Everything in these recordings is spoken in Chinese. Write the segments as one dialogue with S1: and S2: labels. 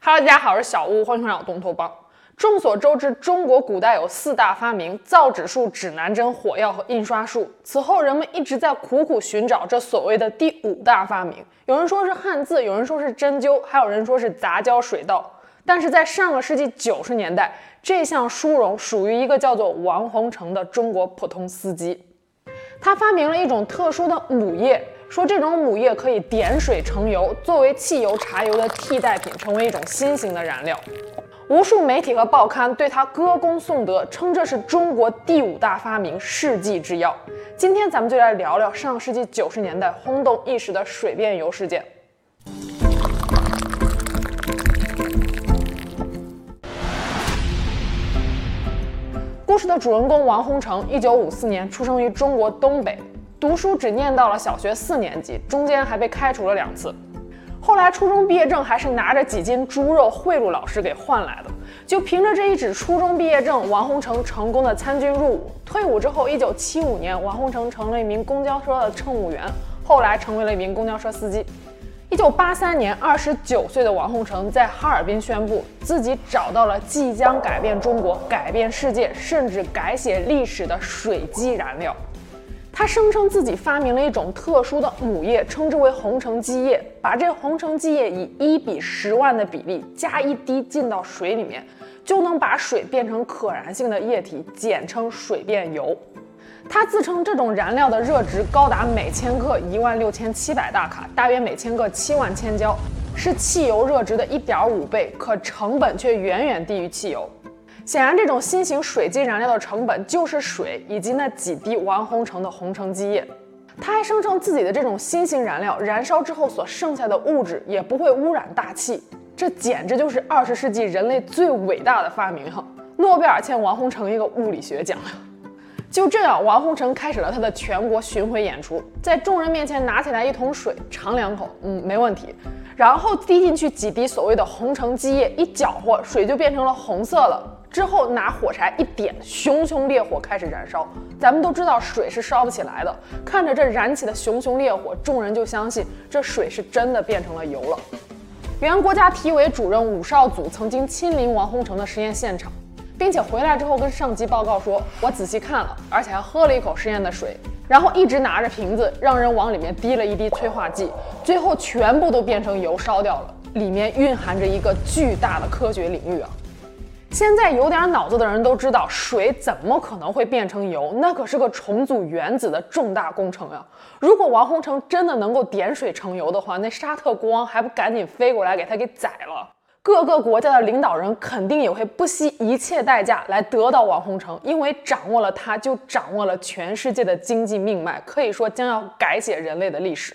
S1: 哈喽，大家好，我是小屋，欢迎回到东头帮。众所周知，中国古代有四大发明：造纸术、指南针、火药和印刷术。此后，人们一直在苦苦寻找这所谓的第五大发明。有人说是汉字，有人说是针灸，还有人说是杂交水稻。但是在上个世纪九十年代，这项殊荣属于一个叫做王洪成的中国普通司机。他发明了一种特殊的母液，说这种母液可以点水成油，作为汽油、柴油的替代品，成为一种新型的燃料。无数媒体和报刊对他歌功颂德，称这是中国第五大发明、世纪之药。今天咱们就来聊聊上世纪九十年代轰动一时的水变油事件。故事的主人公王洪成，一九五四年出生于中国东北，读书只念到了小学四年级，中间还被开除了两次。后来初中毕业证还是拿着几斤猪肉贿赂老师给换来的。就凭着这一纸初中毕业证，王洪成成功的参军入伍。退伍之后，一九七五年，王洪成成了一名公交车的乘务员，后来成为了一名公交车司机。一九八三年，二十九岁的王洪成在哈尔滨宣布自己找到了即将改变中国、改变世界，甚至改写历史的水基燃料。他声称自己发明了一种特殊的母液，称之为红橙基液。把这红橙基液以一比十万的比例加一滴进到水里面，就能把水变成可燃性的液体，简称水变油。他自称这种燃料的热值高达每千克一万六千七百大卡，大约每千克七万千焦，是汽油热值的一点五倍，可成本却远远低于汽油。显然，这种新型水基燃料的成本就是水以及那几滴王洪成的红橙基液。他还声称自己的这种新型燃料燃烧之后所剩下的物质也不会污染大气，这简直就是二十世纪人类最伟大的发明哈！诺贝尔欠王洪成一个物理学奖。就这样，王洪成开始了他的全国巡回演出，在众人面前拿起来一桶水，尝两口，嗯，没问题，然后滴进去几滴所谓的红橙基液，一搅和，水就变成了红色了。之后拿火柴一点，熊熊烈火开始燃烧。咱们都知道水是烧不起来的，看着这燃起的熊熊烈火，众人就相信这水是真的变成了油了。原国家体委主任武绍祖曾经亲临王洪成的实验现场，并且回来之后跟上级报告说：“我仔细看了，而且还喝了一口实验的水，然后一直拿着瓶子让人往里面滴了一滴催化剂，最后全部都变成油烧掉了。里面蕴含着一个巨大的科学领域啊！”现在有点脑子的人都知道，水怎么可能会变成油？那可是个重组原子的重大工程呀！如果王洪成真的能够点水成油的话，那沙特国王还不赶紧飞过来给他给宰了？各个国家的领导人肯定也会不惜一切代价来得到王洪成，因为掌握了他，就掌握了全世界的经济命脉，可以说将要改写人类的历史。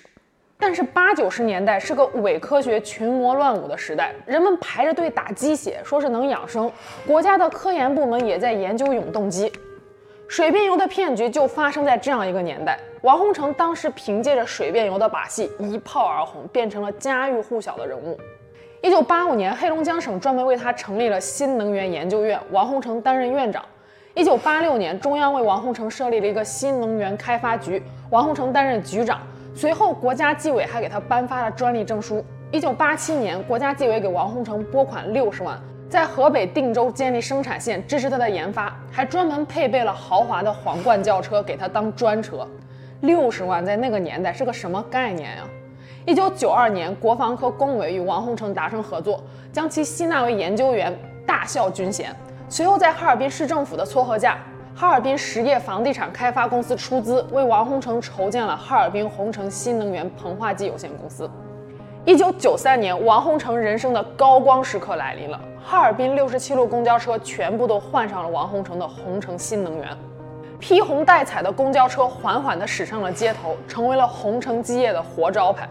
S1: 但是八九十年代是个伪科学、群魔乱舞的时代，人们排着队打鸡血，说是能养生。国家的科研部门也在研究永动机。水变油的骗局就发生在这样一个年代。王洪成当时凭借着水变油的把戏一炮而红，变成了家喻户晓的人物。一九八五年，黑龙江省专门为他成立了新能源研究院，王洪成担任院长。一九八六年，中央为王洪成设立了一个新能源开发局，王洪成担任局长。随后，国家纪委还给他颁发了专利证书。一九八七年，国家纪委给王洪成拨款六十万，在河北定州建立生产线，支持他的研发，还专门配备了豪华的皇冠轿车给他当专车。六十万在那个年代是个什么概念呀？一九九二年，国防科工委与王洪成达成合作，将其吸纳为研究员，大校军衔。随后，在哈尔滨市政府的撮合下，哈尔滨实业房地产开发公司出资为王洪成筹建了哈尔滨红城新能源膨化剂有限公司。一九九三年，王洪成人生的高光时刻来临了，哈尔滨六十七路公交车全部都换上了王洪成的红城新能源，披红戴彩的公交车缓缓地驶上了街头，成为了洪城基业的活招牌。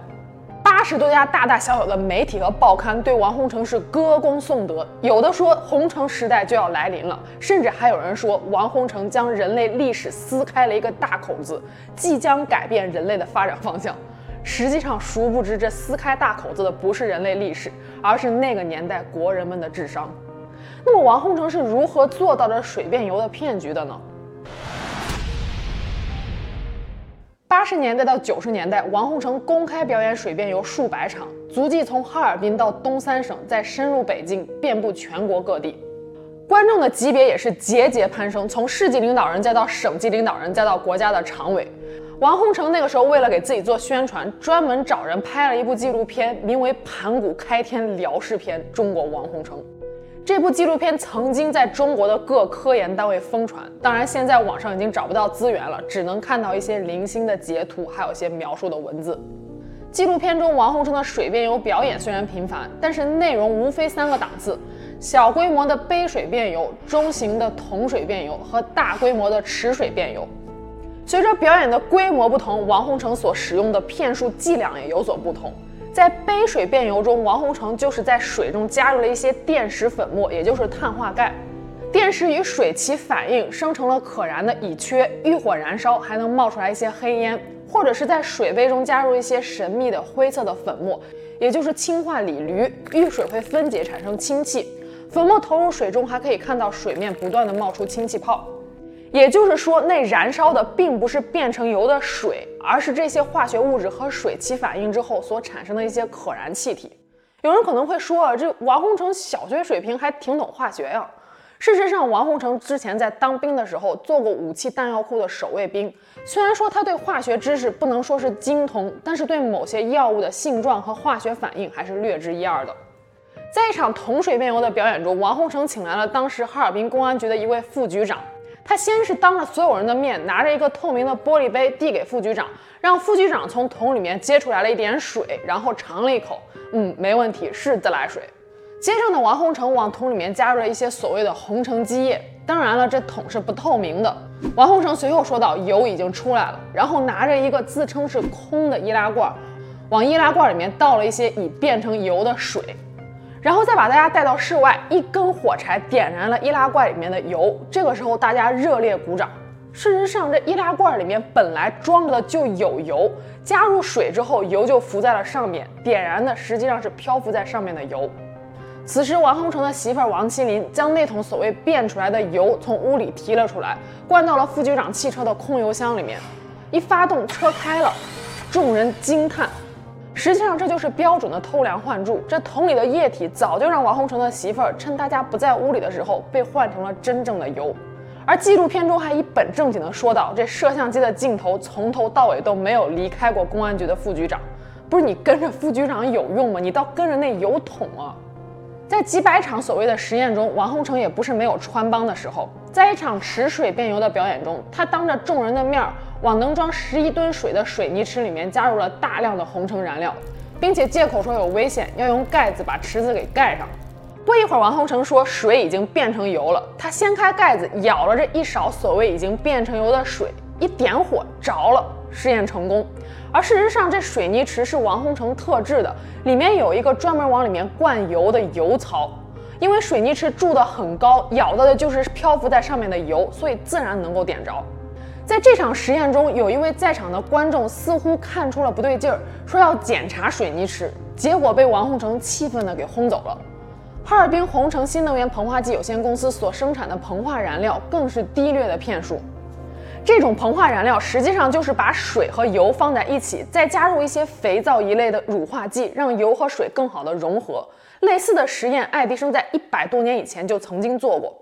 S1: 八十多家大大小小的媒体和报刊对王洪成是歌功颂德，有的说红橙时代就要来临了，甚至还有人说王洪成将人类历史撕开了一个大口子，即将改变人类的发展方向。实际上，殊不知这撕开大口子的不是人类历史，而是那个年代国人们的智商。那么，王洪成是如何做到这水变油的骗局的呢？八十年代到九十年代，王洪成公开表演水辩游数百场，足迹从哈尔滨到东三省，再深入北京，遍布全国各地。观众的级别也是节节攀升，从市级领导人再到省级领导人，再到国家的常委。王洪成那个时候为了给自己做宣传，专门找人拍了一部纪录片，名为《盘古开天辽视篇·中国王洪成》。这部纪录片曾经在中国的各科研单位疯传，当然现在网上已经找不到资源了，只能看到一些零星的截图，还有一些描述的文字。纪录片中王洪生的水辩游表演虽然频繁，但是内容无非三个档次。小规模的杯水辩游、中型的桶水辩游和大规模的池水辩游，随着表演的规模不同，王鸿诚所使用的骗术伎俩也有所不同。在杯水变油中，王洪成就是在水中加入了一些电石粉末，也就是碳化钙。电石与水起反应，生成了可燃的乙炔，遇火燃烧还能冒出来一些黑烟，或者是在水杯中加入一些神秘的灰色的粉末，也就是氢化锂铝，遇水会分解产生氢气。粉末投入水中，还可以看到水面不断地冒出氢气泡，也就是说，那燃烧的并不是变成油的水，而是这些化学物质和水起反应之后所产生的一些可燃气体。有人可能会说啊，这王洪成小学水平还挺懂化学呀。事实上，王洪成之前在当兵的时候做过武器弹药库的守卫兵，虽然说他对化学知识不能说是精通，但是对某些药物的性状和化学反应还是略知一二的。在一场桶水辩游的表演中，王洪成请来了当时哈尔滨公安局的一位副局长。他先是当着所有人的面，拿着一个透明的玻璃杯递给副局长，让副局长从桶里面接出来了一点水，然后尝了一口，嗯，没问题，是自来水。接着呢，王洪成往桶里面加入了一些所谓的红橙基液，当然了，这桶是不透明的。王洪成随后说道：“油已经出来了。”然后拿着一个自称是空的易拉罐，往易拉罐里面倒了一些已变成油的水。然后再把大家带到室外，一根火柴点燃了易拉罐里面的油。这个时候大家热烈鼓掌。事实上，这易拉罐里面本来装着的就有油，加入水之后，油就浮在了上面。点燃的实际上是漂浮在上面的油。此时，王洪成的媳妇王麒麟将那桶所谓变出来的油从屋里提了出来，灌到了副局长汽车的空油箱里面。一发动，车开了，众人惊叹。实际上这就是标准的偷梁换柱。这桶里的液体早就让王洪成的媳妇儿趁大家不在屋里的时候被换成了真正的油。而纪录片中还一本正经地说道：“这摄像机的镜头从头到尾都没有离开过公安局的副局长。不是你跟着副局长有用吗？你倒跟着那油桶啊！”在几百场所谓的实验中，王洪成也不是没有穿帮的时候。在一场池水变油的表演中，他当着众人的面儿。往能装十一吨水的水泥池里面加入了大量的红橙燃料，并且借口说有危险，要用盖子把池子给盖上。不一会儿，王洪成说水已经变成油了，他掀开盖子，舀了这一勺所谓已经变成油的水，一点火着了，试验成功。而事实上，这水泥池是王洪成特制的，里面有一个专门往里面灌油的油槽，因为水泥池筑得很高，舀到的就是漂浮在上面的油，所以自然能够点着。在这场实验中，有一位在场的观众似乎看出了不对劲儿，说要检查水泥池，结果被王洪成气愤地给轰走了。哈尔滨红城新能源膨化剂有限公司所生产的膨化燃料更是低劣的骗术。这种膨化燃料实际上就是把水和油放在一起，再加入一些肥皂一类的乳化剂，让油和水更好的融合。类似的实验，爱迪生在一百多年以前就曾经做过。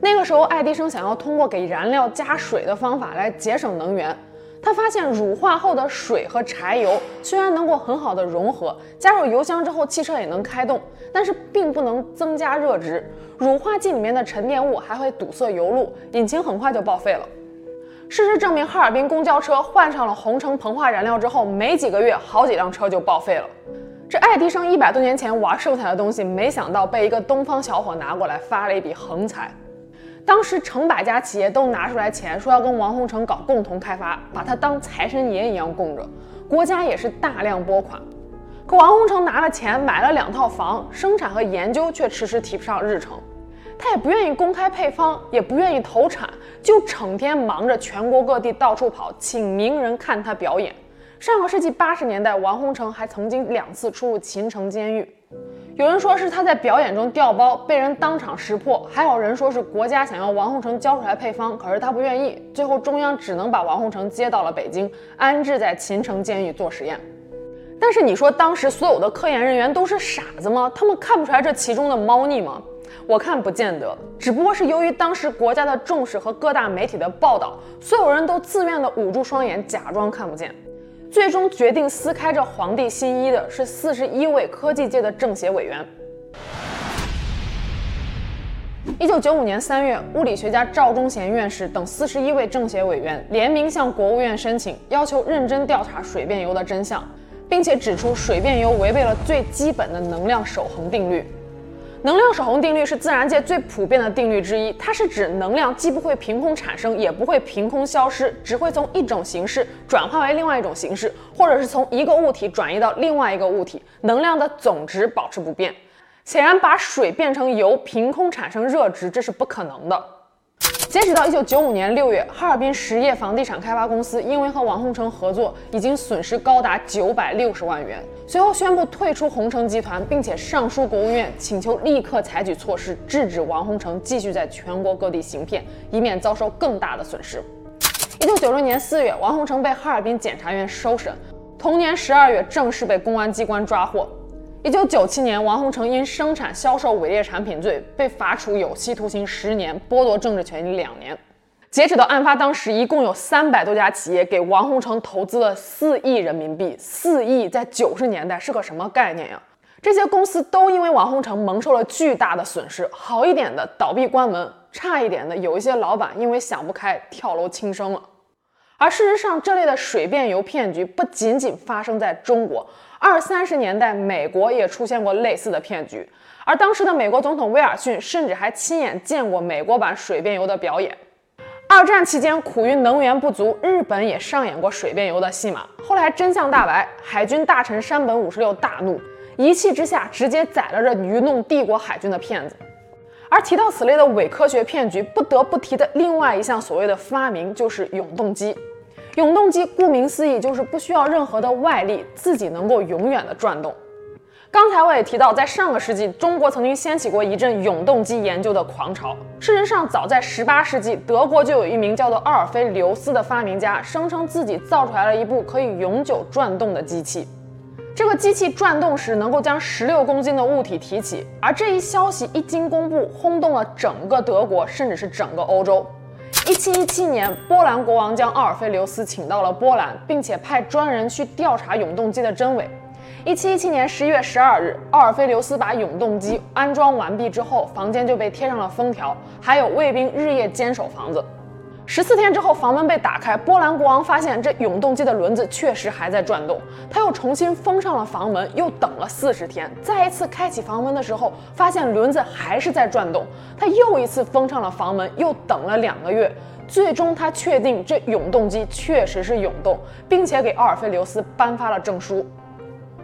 S1: 那个时候，爱迪生想要通过给燃料加水的方法来节省能源。他发现乳化后的水和柴油虽然能够很好的融合，加入油箱之后，汽车也能开动，但是并不能增加热值。乳化剂里面的沉淀物还会堵塞油路，引擎很快就报废了。事实证明，哈尔滨公交车换上了红城膨化燃料之后，没几个月，好几辆车就报废了。这爱迪生一百多年前玩剩下的东西，没想到被一个东方小伙拿过来发了一笔横财。当时成百家企业都拿出来钱，说要跟王洪成搞共同开发，把他当财神爷一样供着。国家也是大量拨款，可王洪成拿了钱买了两套房，生产和研究却迟迟提不上日程。他也不愿意公开配方，也不愿意投产，就整天忙着全国各地到处跑，请名人看他表演。上个世纪八十年代，王洪成还曾经两次出入秦城监狱。有人说是他在表演中掉包，被人当场识破；还有人说是国家想要王洪成交出来配方，可是他不愿意。最后中央只能把王洪成接到了北京，安置在秦城监狱做实验。但是你说当时所有的科研人员都是傻子吗？他们看不出来这其中的猫腻吗？我看不见得，只不过是由于当时国家的重视和各大媒体的报道，所有人都自愿的捂住双眼，假装看不见。最终决定撕开这皇帝新衣的是四十一位科技界的政协委员。一九九五年三月，物理学家赵忠贤院士等四十一位政协委员联名向国务院申请，要求认真调查水变油的真相，并且指出水变油违背了最基本的能量守恒定律。能量守恒定律是自然界最普遍的定律之一，它是指能量既不会凭空产生，也不会凭空消失，只会从一种形式转化为另外一种形式，或者是从一个物体转移到另外一个物体，能量的总值保持不变。显然，把水变成油，凭空产生热值，这是不可能的。截止到一九九五年六月，哈尔滨实业房地产开发公司因为和王洪成合作，已经损失高达九百六十万元。随后宣布退出洪城集团，并且上书国务院，请求立刻采取措施，制止王洪成继续在全国各地行骗，以免遭受更大的损失。一九九六年四月，王洪成被哈尔滨检察院收审，同年十二月正式被公安机关抓获。一九九七年，王洪成因生产销售伪劣产品罪被罚处有期徒刑十年，剥夺政治权利两年。截止到案发当时，一共有三百多家企业给王洪成投资了四亿人民币。四亿在九十年代是个什么概念呀？这些公司都因为王洪成蒙受了巨大的损失，好一点的倒闭关门，差一点的有一些老板因为想不开跳楼轻生了。而事实上，这类的水变油骗局不仅仅发生在中国。二三十年代，美国也出现过类似的骗局，而当时的美国总统威尔逊甚至还亲眼见过美国版水变油的表演。二战期间，苦于能源不足，日本也上演过水变油的戏码。后来真相大白，海军大臣山本五十六大怒，一气之下直接宰了这愚弄帝国海军的骗子。而提到此类的伪科学骗局，不得不提的另外一项所谓的发明就是永动机。永动机顾名思义，就是不需要任何的外力，自己能够永远的转动。刚才我也提到，在上个世纪，中国曾经掀起过一阵永动机研究的狂潮。事实上，早在18世纪，德国就有一名叫做奥尔菲留斯的发明家，声称自己造出来了一部可以永久转动的机器。这个机器转动时能够将16公斤的物体提起，而这一消息一经公布，轰动了整个德国，甚至是整个欧洲。一七一七年，波兰国王将奥尔菲留斯请到了波兰，并且派专人去调查永动机的真伪。一七一七年十一月十二日，奥尔菲留斯把永动机安装完毕之后，房间就被贴上了封条，还有卫兵日夜坚守房子。十四天之后，房门被打开，波兰国王发现这永动机的轮子确实还在转动，他又重新封上了房门，又等了四十天，再一次开启房门的时候，发现轮子还是在转动，他又一次封上了房门，又等了两个月，最终他确定这永动机确实是永动，并且给奥尔菲留斯颁发了证书。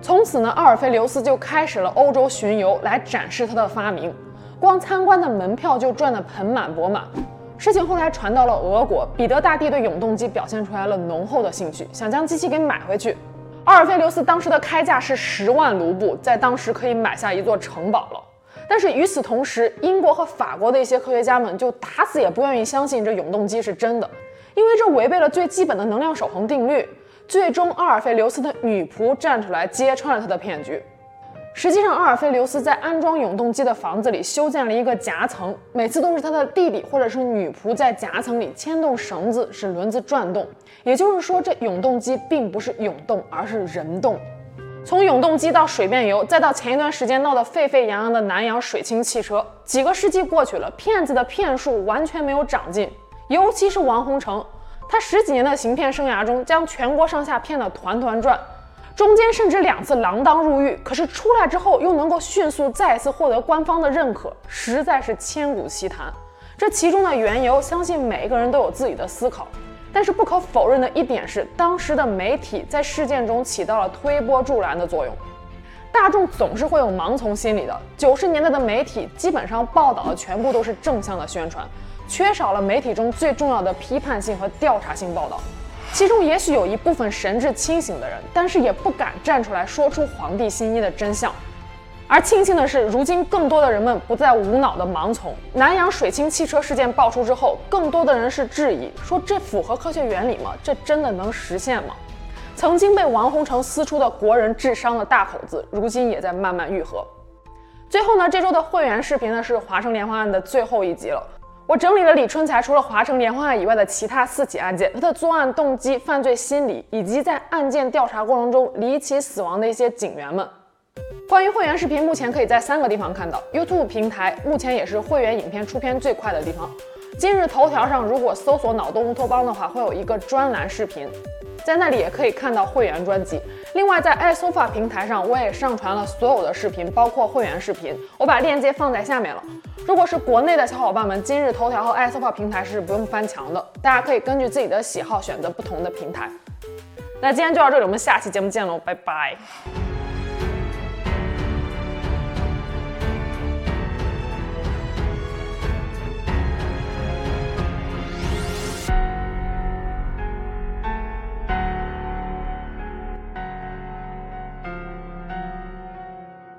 S1: 从此呢，奥尔菲留斯就开始了欧洲巡游，来展示他的发明，光参观的门票就赚得盆满钵满。事情后来传到了俄国，彼得大帝对永动机表现出来了浓厚的兴趣，想将机器给买回去。奥尔菲留斯当时的开价是十万卢布，在当时可以买下一座城堡了。但是与此同时，英国和法国的一些科学家们就打死也不愿意相信这永动机是真的，因为这违背了最基本的能量守恒定律。最终，奥尔菲留斯的女仆站出来揭穿了他的骗局。实际上，奥尔菲留斯在安装永动机的房子里修建了一个夹层，每次都是他的弟弟或者是女仆在夹层里牵动绳子，使轮子转动。也就是说，这永动机并不是永动，而是人动。从永动机到水变油，再到前一段时间闹得沸沸扬扬的南洋水清汽车，几个世纪过去了，骗子的骗术完全没有长进。尤其是王洪成，他十几年的行骗生涯中，将全国上下骗得团团转。中间甚至两次锒铛入狱，可是出来之后又能够迅速再次获得官方的认可，实在是千古奇谈。这其中的缘由，相信每一个人都有自己的思考。但是不可否认的一点是，当时的媒体在事件中起到了推波助澜的作用。大众总是会有盲从心理的。九十年代的媒体基本上报道的全部都是正向的宣传，缺少了媒体中最重要的批判性和调查性报道。其中也许有一部分神志清醒的人，但是也不敢站出来说出皇帝新衣的真相。而庆幸的是，如今更多的人们不再无脑的盲从。南洋水清汽车事件爆出之后，更多的人是质疑，说这符合科学原理吗？这真的能实现吗？曾经被王洪成撕出的国人智商的大口子，如今也在慢慢愈合。最后呢，这周的会员视频呢是华城连环案的最后一集了。我整理了李春才除了华城连环案以外的其他四起案件，他的作案动机、犯罪心理，以及在案件调查过程中离奇死亡的一些警员们。关于会员视频，目前可以在三个地方看到。YouTube 平台目前也是会员影片出片最快的地方。今日头条上如果搜索“脑洞乌托邦”的话，会有一个专栏视频，在那里也可以看到会员专辑。另外，在 iSofa 平台上，我也上传了所有的视频，包括会员视频，我把链接放在下面了。如果是国内的小伙伴们，今日头条和 iSofa 平台是不用翻墙的，大家可以根据自己的喜好选择不同的平台。那今天就到这里，我们下期节目见喽，拜拜。